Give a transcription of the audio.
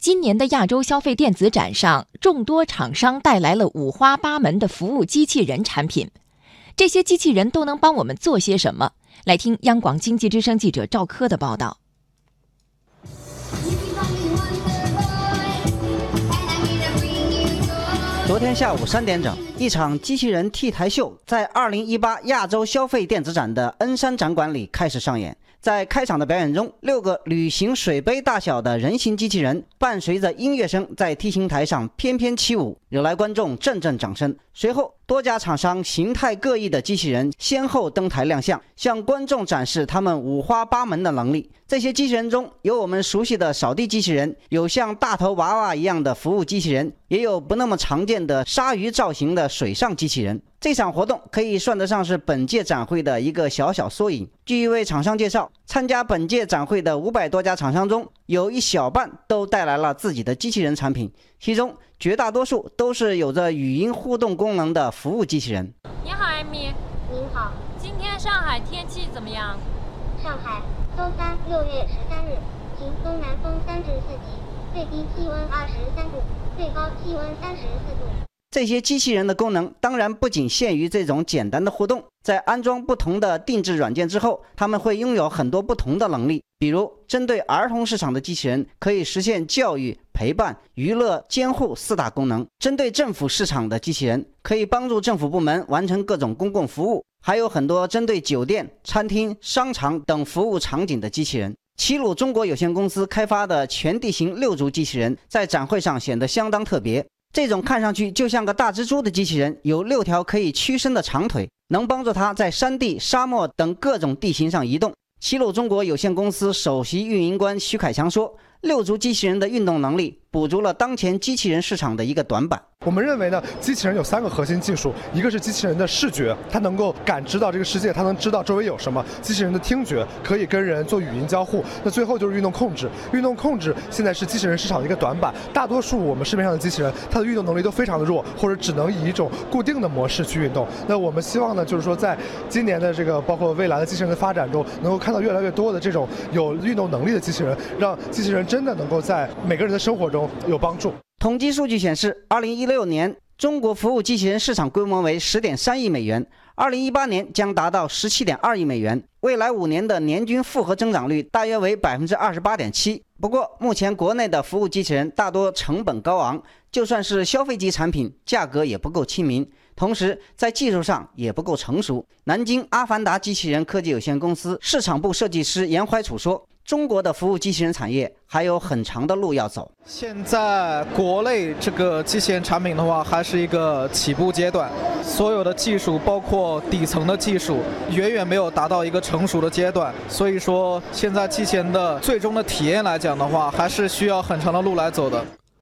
今年的亚洲消费电子展上，众多厂商带来了五花八门的服务机器人产品。这些机器人都能帮我们做些什么？来听央广经济之声记者赵科的报道。昨天下午三点整，一场机器人 T 台秀在2018亚洲消费电子展的恩山展馆里开始上演。在开场的表演中，六个旅行水杯大小的人形机器人伴随着音乐声在 T 型台上翩翩起舞，惹来观众阵阵掌声。随后，多家厂商形态各异的机器人先后登台亮相，向观众展示他们五花八门的能力。这些机器人中有我们熟悉的扫地机器人，有像大头娃娃一样的服务机器人，也有不那么常见的鲨鱼造型的水上机器人。这场活动可以算得上是本届展会的一个小小缩影。据一位厂商介绍，参加本届展会的五百多家厂商中，有一小半都带来了自己的机器人产品，其中绝大多数都是有着语音互动功能的服务机器人。你好，艾米。好。今天上海天气怎么样？上海，周三，六月十三日，晴，东南风三至四级，最低气温二十三度，最高气温三十四度。这些机器人的功能当然不仅限于这种简单的互动，在安装不同的定制软件之后，他们会拥有很多不同的能力。比如，针对儿童市场的机器人可以实现教育、陪伴、娱乐、监护四大功能；针对政府市场的机器人可以帮助政府部门完成各种公共服务；还有很多针对酒店、餐厅、商场等服务场景的机器人。齐鲁中国有限公司开发的全地形六足机器人在展会上显得相当特别。这种看上去就像个大蜘蛛的机器人，有六条可以屈伸的长腿，能帮助它在山地、沙漠等各种地形上移动。齐鲁中国有限公司首席运营官徐凯强说：“六足机器人的运动能力。”补足了当前机器人市场的一个短板。我们认为呢，机器人有三个核心技术，一个是机器人的视觉，它能够感知到这个世界，它能知道周围有什么；机器人的听觉可以跟人做语音交互。那最后就是运动控制，运动控制现在是机器人市场的一个短板。大多数我们市面上的机器人，它的运动能力都非常的弱，或者只能以一种固定的模式去运动。那我们希望呢，就是说在今年的这个包括未来的机器人的发展中，能够看到越来越多的这种有运动能力的机器人，让机器人真的能够在每个人的生活中。有帮助。统计数据显示，二零一六年中国服务机器人市场规模为十点三亿美元，二零一八年将达到十七点二亿美元，未来五年的年均复合增长率大约为百分之二十八点七。不过，目前国内的服务机器人大多成本高昂，就算是消费级产品，价格也不够亲民，同时在技术上也不够成熟。南京阿凡达机器人科技有限公司市场部设计师严怀楚说。中国的服务机器人产业还有很长的路要走。现在国内这个机器人产品的话，还是一个起步阶段，所有的技术，包括底层的技术，远远没有达到一个成熟的阶段。所以说，现在机器人的最终的体验来讲的话，还是需要很长的路来走的。